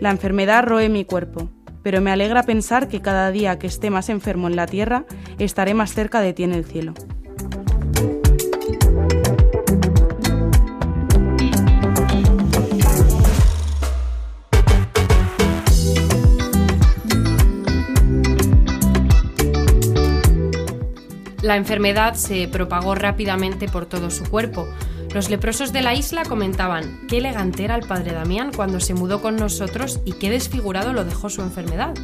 S8: La enfermedad roe mi cuerpo, pero me alegra pensar que cada día que esté más enfermo en la tierra, estaré más cerca de ti en el cielo.
S3: La enfermedad se propagó rápidamente por todo su cuerpo. Los leprosos de la isla comentaban qué elegante era el padre Damián cuando se mudó con nosotros y qué desfigurado lo dejó su enfermedad.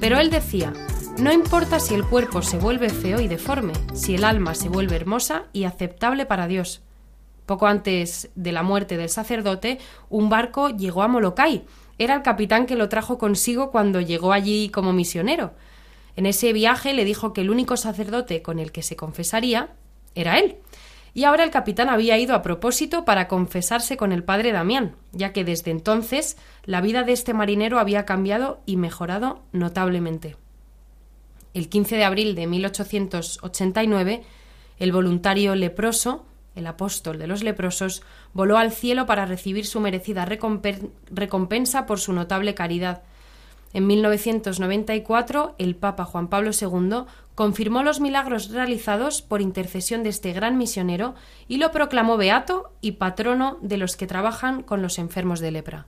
S3: Pero él decía, no importa si el cuerpo se vuelve feo y deforme, si el alma se vuelve hermosa y aceptable para Dios. Poco antes de la muerte del sacerdote, un barco llegó a Molokai. Era el capitán que lo trajo consigo cuando llegó allí como misionero. En ese viaje le dijo que el único sacerdote con el que se confesaría era él. Y ahora el capitán había ido a propósito para confesarse con el padre Damián, ya que desde entonces la vida de este marinero había cambiado y mejorado notablemente. El 15 de abril de 1889, el voluntario leproso el apóstol de los leprosos, voló al cielo para recibir su merecida recompensa por su notable caridad. En 1994, el Papa Juan Pablo II confirmó los milagros realizados por intercesión de este gran misionero y lo proclamó beato y patrono de los que trabajan con los enfermos de lepra.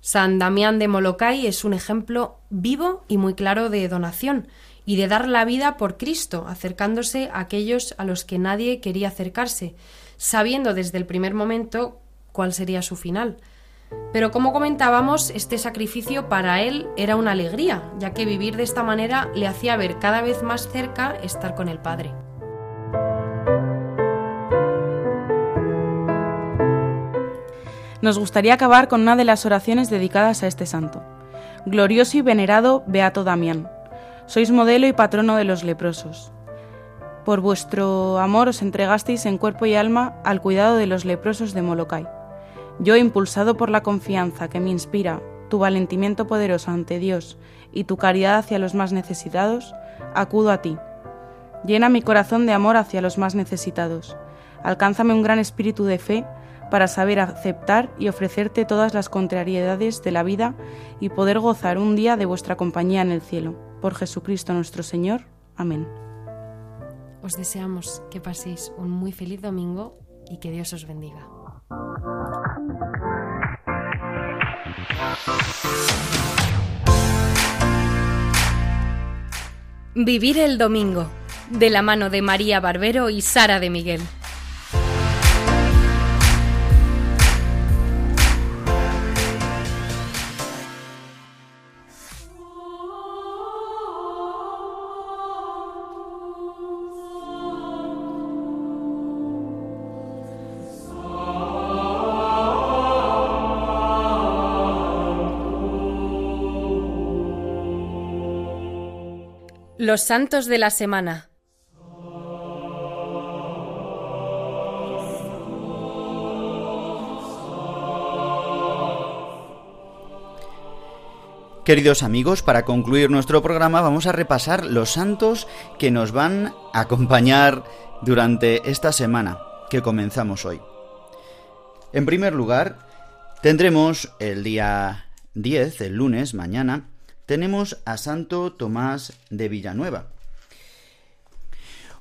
S3: San Damián de Molokai es un ejemplo vivo y muy claro de donación y de dar la vida por Cristo, acercándose a aquellos a los que nadie quería acercarse, sabiendo desde el primer momento cuál sería su final. Pero como comentábamos, este sacrificio para él era una alegría, ya que vivir de esta manera le hacía ver cada vez más cerca estar con el Padre.
S8: Nos gustaría acabar con una de las oraciones dedicadas a este santo. Glorioso y venerado Beato Damián, sois modelo y patrono de los leprosos. Por vuestro amor os entregasteis en cuerpo y alma al cuidado de los leprosos de Molokai. Yo, impulsado por la confianza que me inspira tu valentimiento poderoso ante Dios y tu caridad hacia los más necesitados, acudo a ti. Llena mi corazón de amor hacia los más necesitados. Alcánzame un gran espíritu de fe para saber aceptar y ofrecerte todas las contrariedades de la vida y poder gozar un día de vuestra compañía en el cielo. Por Jesucristo nuestro Señor. Amén.
S3: Os deseamos que paséis un muy feliz domingo y que Dios os bendiga. Vivir el domingo, de la mano de María Barbero y Sara de Miguel. Los santos de la semana.
S2: Queridos amigos, para concluir nuestro programa vamos a repasar los santos que nos van a acompañar durante esta semana que comenzamos hoy. En primer lugar, tendremos el día 10, el lunes, mañana, tenemos a Santo Tomás de Villanueva,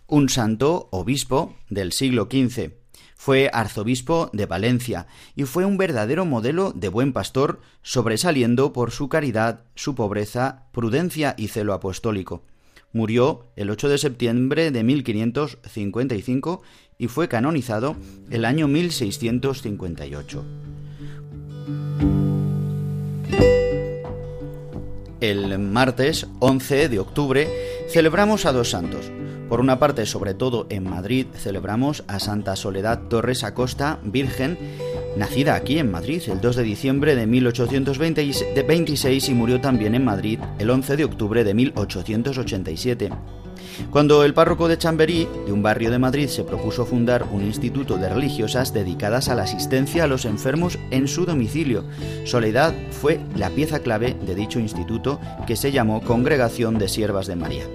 S2: un santo obispo del siglo XV. Fue arzobispo de Valencia y fue un verdadero modelo de buen pastor, sobresaliendo por su caridad, su pobreza, prudencia y celo apostólico. Murió el 8 de septiembre de 1555 y fue canonizado el año 1658. El martes 11 de octubre celebramos a dos santos. Por una parte, sobre todo en Madrid, celebramos a Santa Soledad Torres Acosta, Virgen, nacida aquí en Madrid el 2 de diciembre de 1826 y murió también en Madrid el 11 de octubre de 1887. Cuando el párroco de Chamberí, de un barrio de Madrid, se propuso fundar un instituto de religiosas dedicadas a la asistencia a los enfermos en su domicilio, Soledad fue la pieza clave de dicho instituto que se llamó Congregación de Siervas de María,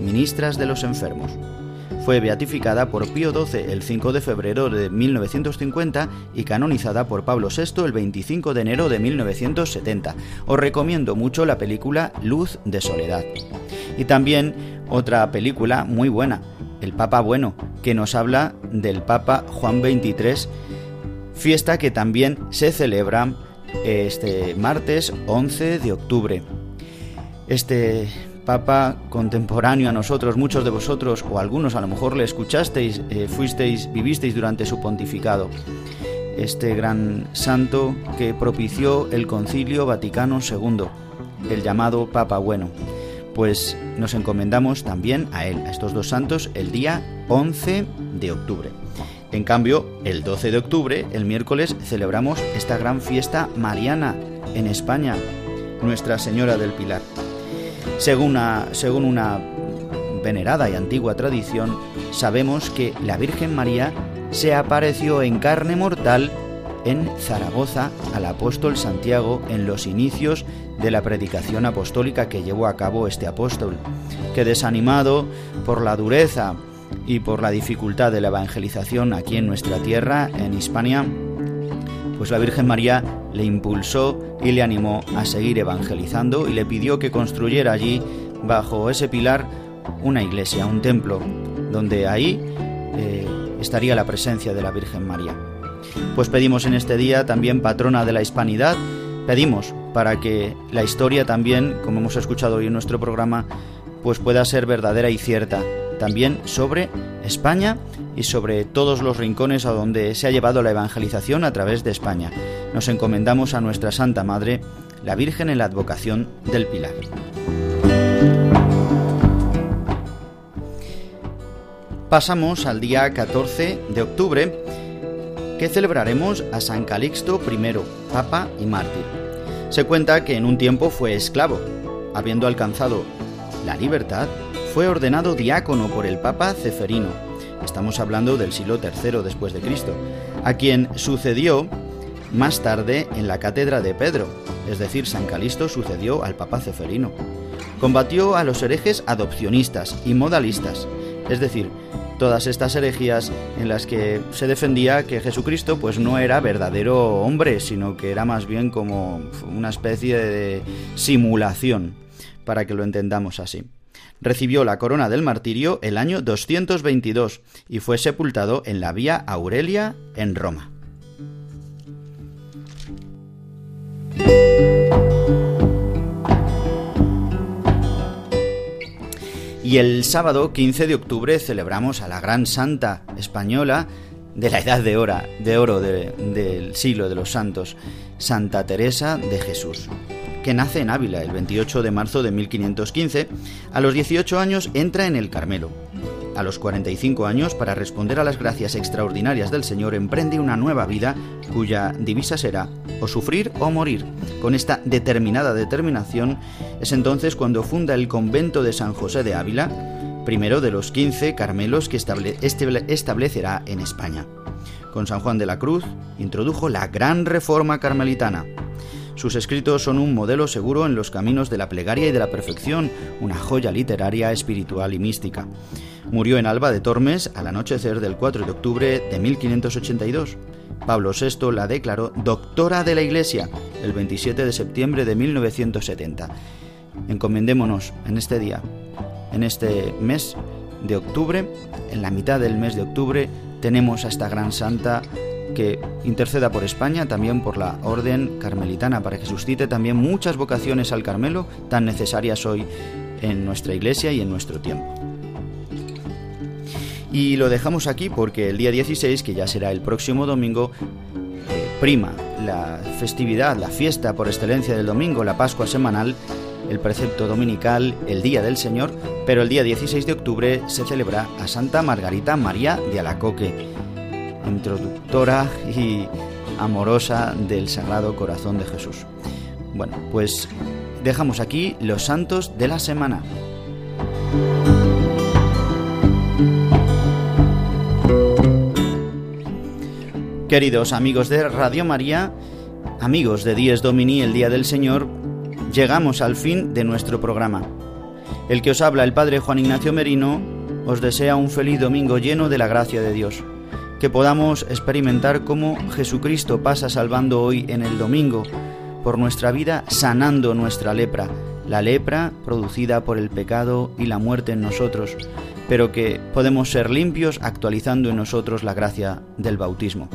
S2: ministras de los enfermos. Fue beatificada por Pío XII el 5 de febrero de 1950 y canonizada por Pablo VI el 25 de enero de 1970. Os recomiendo mucho la película Luz de Soledad. Y también otra película muy buena, El Papa Bueno, que nos habla del Papa Juan XXIII, fiesta que también se celebra este martes 11 de octubre. Este Papa contemporáneo a nosotros, muchos de vosotros o algunos a lo mejor le escuchasteis, eh, fuisteis, vivisteis durante su pontificado. Este gran santo que propició el Concilio Vaticano II, el llamado Papa Bueno. Pues nos encomendamos también a él, a estos dos santos, el día 11 de octubre. En cambio, el 12 de octubre, el miércoles, celebramos esta gran fiesta mariana en España, Nuestra Señora del Pilar. Según una, según una venerada y antigua tradición, sabemos que la Virgen María se apareció en carne mortal en Zaragoza al apóstol Santiago en los inicios de la predicación apostólica que llevó a cabo este apóstol, que desanimado por la dureza y por la dificultad de la evangelización aquí en nuestra tierra, en Hispania, pues la Virgen María le impulsó y le animó a seguir evangelizando y le pidió que construyera allí, bajo ese pilar, una iglesia, un templo, donde ahí eh, estaría la presencia de la Virgen María. Pues pedimos en este día también patrona de la hispanidad, pedimos para que la historia también, como hemos escuchado hoy en nuestro programa, pues pueda ser verdadera y cierta, también sobre España y sobre todos los rincones a donde se ha llevado la evangelización a través de España. Nos encomendamos a nuestra Santa Madre, la Virgen en la advocación del Pilar. Pasamos al día 14 de octubre, que celebraremos a San Calixto I, Papa y Mártir. Se cuenta que en un tiempo fue esclavo. Habiendo alcanzado la libertad, fue ordenado diácono por el Papa Ceferino. Estamos hablando del siglo III después de Cristo, a quien sucedió más tarde en la cátedra de Pedro, es decir, San Calixto sucedió al Papa Ceferino. Combatió a los herejes adopcionistas y modalistas, es decir, todas estas herejías en las que se defendía que Jesucristo pues no era verdadero hombre, sino que era más bien como una especie de simulación, para que lo entendamos así recibió la corona del martirio el año 222 y fue sepultado en la Vía Aurelia en Roma. Y el sábado 15 de octubre celebramos a la gran santa española de la edad de, oro, de oro del siglo de los santos, Santa Teresa de Jesús que nace en Ávila el 28 de marzo de 1515, a los 18 años entra en el Carmelo. A los 45 años, para responder a las gracias extraordinarias del Señor, emprende una nueva vida cuya divisa será o sufrir o morir. Con esta determinada determinación es entonces cuando funda el convento de San José de Ávila, primero de los 15 Carmelos que establecerá en España. Con San Juan de la Cruz introdujo la gran reforma carmelitana, sus escritos son un modelo seguro en los caminos de la plegaria y de la perfección, una joya literaria, espiritual y mística. Murió en Alba de Tormes al anochecer del 4 de octubre de 1582. Pablo VI la declaró doctora de la Iglesia el 27 de septiembre de 1970. Encomendémonos en este día, en este mes de octubre, en la mitad del mes de octubre, tenemos a esta gran santa que interceda por España, también por la Orden Carmelitana, para que suscite también muchas vocaciones al Carmelo tan necesarias hoy en nuestra iglesia y en nuestro tiempo. Y lo dejamos aquí porque el día 16, que ya será el próximo domingo, eh, prima la festividad, la fiesta por excelencia del domingo, la Pascua semanal, el precepto dominical, el Día del Señor, pero el día 16 de octubre se celebra a Santa Margarita María de Alacoque introductora y amorosa del Sagrado Corazón de Jesús. Bueno, pues dejamos aquí los santos de la semana. Queridos amigos de Radio María, amigos de Dies Domini, el Día del Señor, llegamos al fin de nuestro programa. El que os habla, el Padre Juan Ignacio Merino, os desea un feliz domingo lleno de la gracia de Dios que podamos experimentar cómo Jesucristo pasa salvando hoy en el domingo por nuestra vida, sanando nuestra lepra, la lepra producida por el pecado y la muerte en nosotros, pero que podemos ser limpios actualizando en nosotros la gracia del bautismo.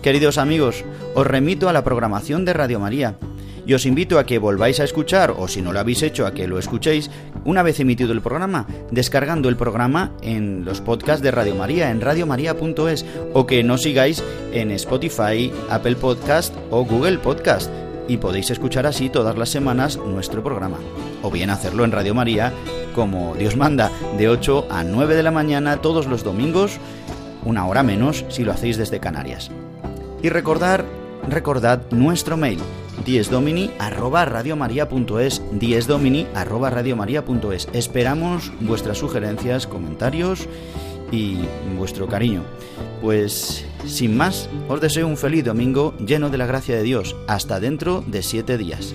S2: Queridos amigos, os remito a la programación de Radio María y os invito a que volváis a escuchar, o si no lo habéis hecho, a que lo escuchéis una vez emitido el programa, descargando el programa en los podcasts de Radio María, en radiomaria.es, o que nos sigáis en Spotify, Apple Podcast o Google Podcast. Y podéis escuchar así todas las semanas nuestro programa. O bien hacerlo en Radio María, como Dios manda, de 8 a 9 de la mañana todos los domingos, una hora menos si lo hacéis desde Canarias. Y recordar, recordad nuestro mail diesdomini arroba radiomaria.es diesdomini arroba radiomaria.es Esperamos vuestras sugerencias, comentarios y vuestro cariño. Pues sin más, os deseo un feliz domingo lleno de la gracia de Dios. Hasta dentro de siete días.